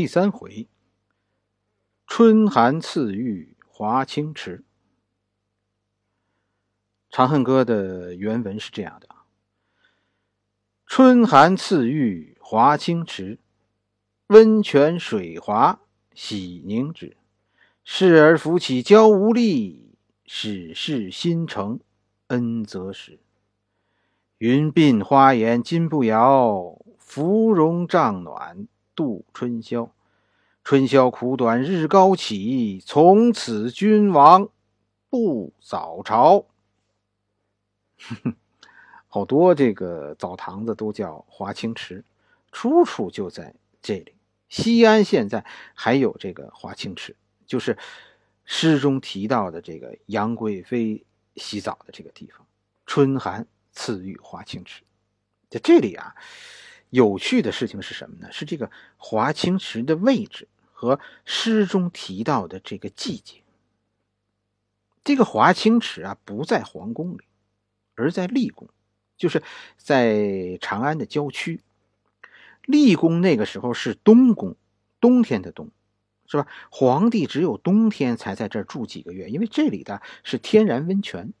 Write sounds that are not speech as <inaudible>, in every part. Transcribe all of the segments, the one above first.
第三回，春寒赐浴华清池。《长恨歌》的原文是这样的：春寒赐浴华清池，温泉水滑洗凝脂。侍儿扶起娇无力，始是新承恩泽时。云鬓花颜金步摇，芙蓉帐暖。度春宵，春宵苦短日高起，从此君王不早朝。<laughs> 好多这个澡堂子都叫华清池，出处就在这里。西安现在还有这个华清池，就是诗中提到的这个杨贵妃洗澡的这个地方。春寒赐浴华清池，在这里啊。有趣的事情是什么呢？是这个华清池的位置和诗中提到的这个季节。这个华清池啊，不在皇宫里，而在丽宫，就是在长安的郊区。丽宫那个时候是冬宫，冬天的冬，是吧？皇帝只有冬天才在这儿住几个月，因为这里的是天然温泉。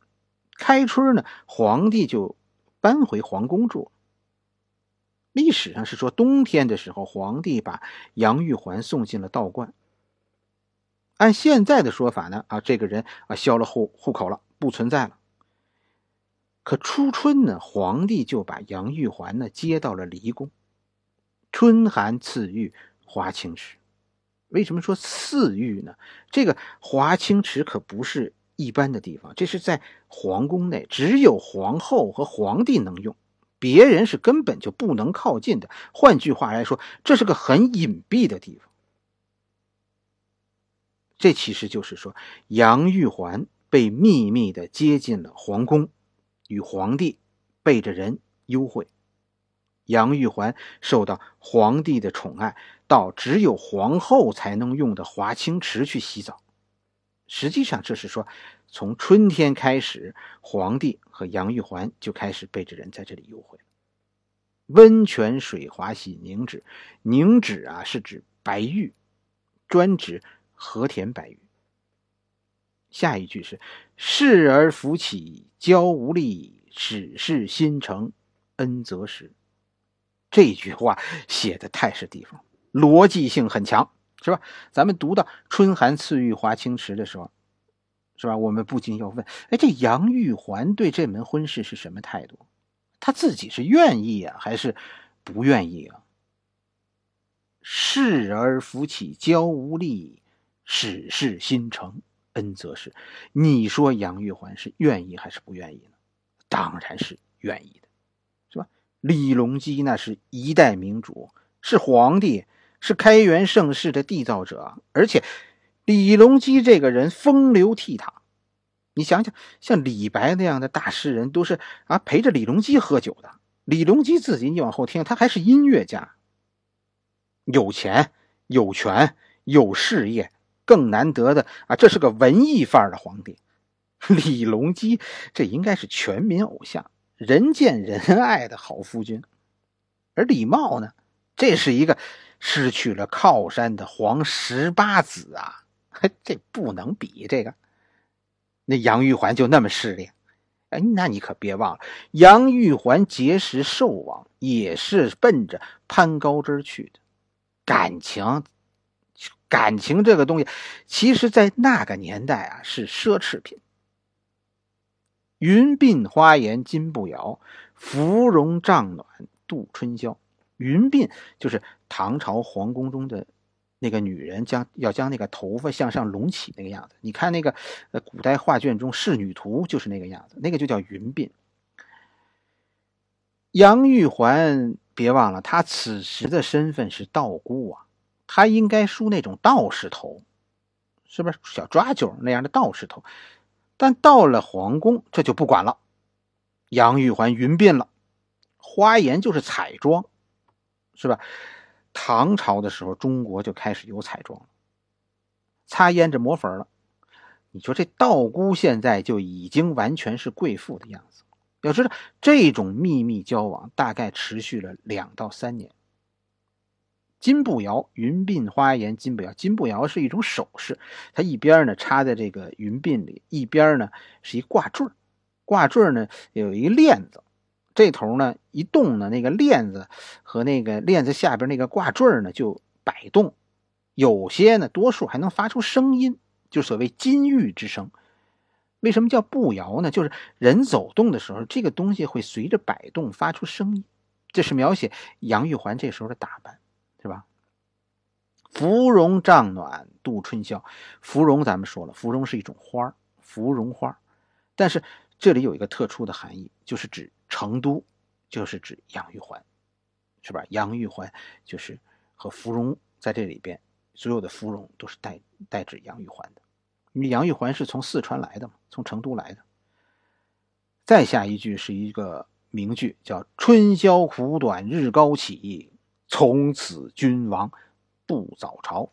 开春呢，皇帝就搬回皇宫住。历史上是说，冬天的时候，皇帝把杨玉环送进了道观。按现在的说法呢，啊，这个人啊销了户户口了，不存在了。可初春呢，皇帝就把杨玉环呢接到了离宫。春寒赐浴华清池，为什么说赐浴呢？这个华清池可不是一般的地方，这是在皇宫内，只有皇后和皇帝能用。别人是根本就不能靠近的。换句话来说，这是个很隐蔽的地方。这其实就是说，杨玉环被秘密的接进了皇宫，与皇帝背着人幽会。杨玉环受到皇帝的宠爱，到只有皇后才能用的华清池去洗澡。实际上，这是说。从春天开始，皇帝和杨玉环就开始背着人在这里幽会温泉水滑洗凝脂，凝脂啊是指白玉，专指和田白玉。下一句是“侍儿扶起娇无力，始是新承恩泽时”。这句话写的太是地方，逻辑性很强，是吧？咱们读到“春寒赐浴华清池”的时候。是吧？我们不禁要问：哎，这杨玉环对这门婚事是什么态度？他自己是愿意啊，还是不愿意啊？侍儿扶起娇无力，始是新承恩泽时。你说杨玉环是愿意还是不愿意呢？当然是愿意的，是吧？李隆基那是一代明主，是皇帝，是开元盛世的缔造者，而且。李隆基这个人风流倜傥，你想想，像李白那样的大诗人，都是啊陪着李隆基喝酒的。李隆基自己，你往后听，他还是音乐家，有钱、有权、有事业，更难得的啊，这是个文艺范儿的皇帝。李隆基这应该是全民偶像，人见人爱的好夫君。而李茂呢，这是一个失去了靠山的皇十八子啊。这不能比这个，那杨玉环就那么势利，哎，那你可别忘了，杨玉环结识寿王也是奔着攀高枝去的，感情，感情这个东西，其实在那个年代啊是奢侈品。云鬓花颜金步摇，芙蓉帐暖度春宵。云鬓就是唐朝皇宫中的。那个女人将要将那个头发向上隆起那个样子，你看那个呃古代画卷中《仕女图》就是那个样子，那个就叫云鬓。杨玉环，别忘了，她此时的身份是道姑啊，她应该梳那种道士头，是不是小抓阄那样的道士头？但到了皇宫，这就不管了。杨玉环云鬓了，花颜就是彩妆，是吧？唐朝的时候，中国就开始有彩妆了擦胭脂抹粉了。你说这道姑现在就已经完全是贵妇的样子。要知道，这种秘密交往大概持续了两到三年。金步摇，云鬓花颜金步摇。金步摇是一种首饰，它一边呢插在这个云鬓里，一边呢是一挂坠挂坠呢有一个链子，这头呢一动呢，那个链子和那个链子下边那个挂坠呢就摆动，有些呢多数还能发出声音，就所谓金玉之声。为什么叫步摇呢？就是人走动的时候，这个东西会随着摆动发出声音。这是描写杨玉环这时候的打扮，是吧？芙蓉帐暖度春宵，芙蓉咱们说了，芙蓉是一种花芙蓉花但是这里有一个特殊的含义，就是指成都，就是指杨玉环，是吧？杨玉环就是和芙蓉在这里边，所有的芙蓉都是代代指杨玉环的。因为杨玉环是从四川来的嘛，从成都来的。再下一句是一个名句，叫“春宵苦短日高起，从此君王不早朝”。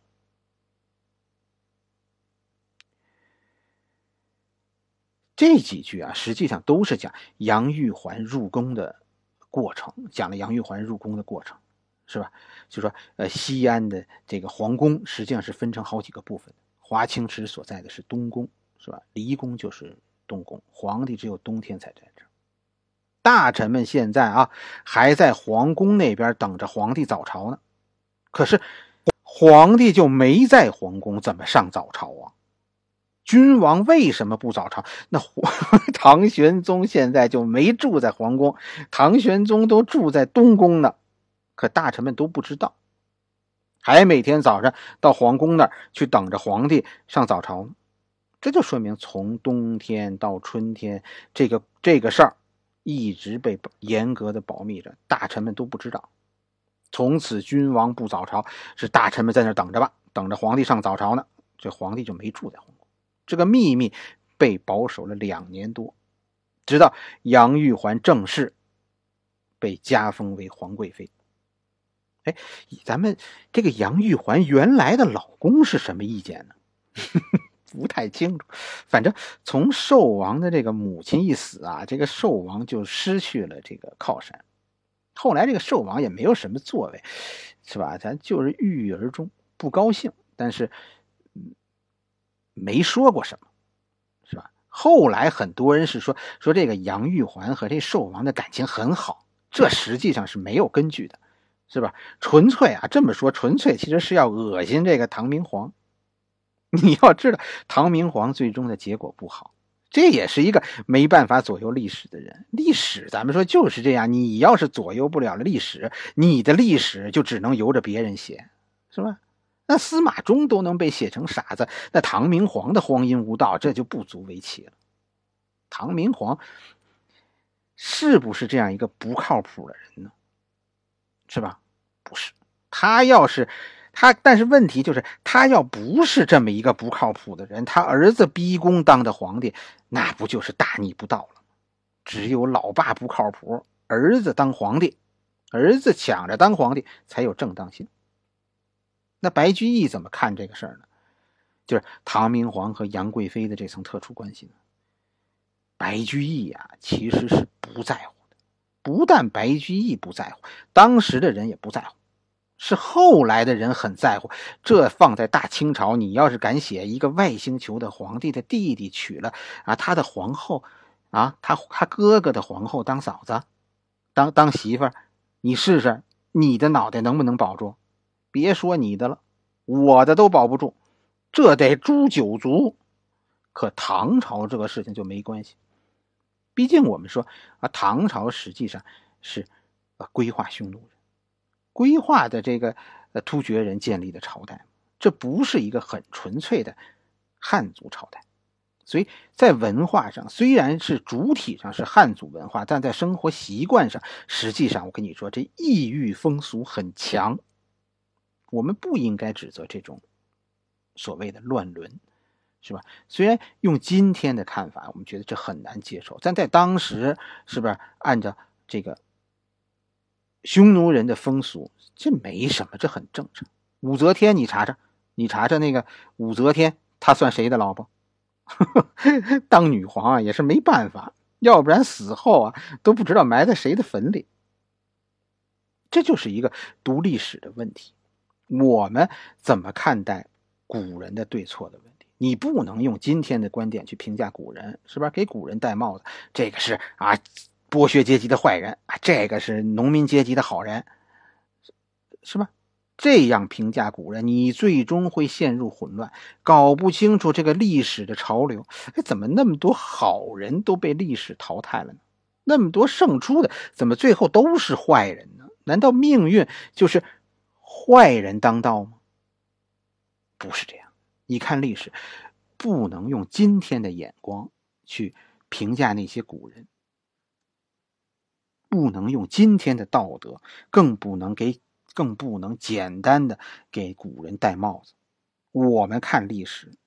这几句啊，实际上都是讲杨玉环入宫的过程，讲了杨玉环入宫的过程，是吧？就说，呃，西安的这个皇宫实际上是分成好几个部分。华清池所在的是东宫，是吧？离宫就是东宫，皇帝只有冬天才在这儿。大臣们现在啊，还在皇宫那边等着皇帝早朝呢。可是皇帝就没在皇宫，怎么上早朝啊？君王为什么不早朝？<laughs> 那皇 <laughs> 唐玄宗现在就没住在皇宫，唐玄宗都住在东宫呢，可大臣们都不知道。还每天早上到皇宫那儿去等着皇帝上早朝呢，这就说明从冬天到春天，这个这个事儿一直被严格的保密着，大臣们都不知道。从此君王不早朝，是大臣们在那等着吧，等着皇帝上早朝呢。这皇帝就没住在皇，这个秘密被保守了两年多，直到杨玉环正式被加封为皇贵妃。哎，咱们这个杨玉环原来的老公是什么意见呢？<laughs> 不太清楚。反正从寿王的这个母亲一死啊，这个寿王就失去了这个靠山。后来这个寿王也没有什么作为，是吧？咱就是郁郁而终，不高兴，但是没说过什么，是吧？后来很多人是说说这个杨玉环和这寿王的感情很好，这实际上是没有根据的。是吧？纯粹啊，这么说纯粹其实是要恶心这个唐明皇。<laughs> 你要知道，唐明皇最终的结果不好，这也是一个没办法左右历史的人。历史咱们说就是这样，你要是左右不了历史，你的历史就只能由着别人写，是吧？那司马衷都能被写成傻子，那唐明皇的荒淫无道，这就不足为奇了。唐明皇是不是这样一个不靠谱的人呢？是吧？不是，他要是他，但是问题就是，他要不是这么一个不靠谱的人，他儿子逼宫当的皇帝，那不就是大逆不道了？只有老爸不靠谱，儿子当皇帝，儿子抢着当皇帝才有正当性。那白居易怎么看这个事儿呢？就是唐明皇和杨贵妃的这层特殊关系呢？白居易呀，其实是不在乎的。不但白居易不在乎，当时的人也不在乎，是后来的人很在乎。这放在大清朝，你要是敢写一个外星球的皇帝的弟弟娶了啊他的皇后，啊他他哥哥的皇后当嫂子，当当媳妇儿，你试试你的脑袋能不能保住？别说你的了，我的都保不住，这得诛九族。可唐朝这个事情就没关系。毕竟我们说啊，唐朝实际上是呃规划匈奴人、规划的这个呃突厥人建立的朝代，这不是一个很纯粹的汉族朝代，所以在文化上虽然是主体上是汉族文化，但在生活习惯上，实际上我跟你说，这异域风俗很强。我们不应该指责这种所谓的乱伦。是吧？虽然用今天的看法，我们觉得这很难接受，但在当时，是不是按照这个匈奴人的风俗，这没什么，这很正常。武则天，你查查，你查查那个武则天，她算谁的老婆？<laughs> 当女皇啊，也是没办法，要不然死后啊都不知道埋在谁的坟里。这就是一个读历史的问题。我们怎么看待古人的对错的问题？你不能用今天的观点去评价古人，是吧？给古人戴帽子，这个是啊，剥削阶级的坏人啊，这个是农民阶级的好人，是吧？这样评价古人，你最终会陷入混乱，搞不清楚这个历史的潮流。哎，怎么那么多好人都被历史淘汰了呢？那么多胜出的，怎么最后都是坏人呢？难道命运就是坏人当道吗？不是这样。你看历史，不能用今天的眼光去评价那些古人，不能用今天的道德，更不能给。更不能简单的给古人戴帽子。我们看历史，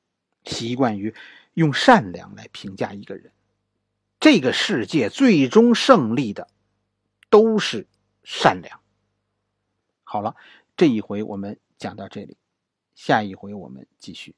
习惯于用善良来评价一个人。这个世界最终胜利的都是善良。好了，这一回我们讲到这里，下一回我们继续。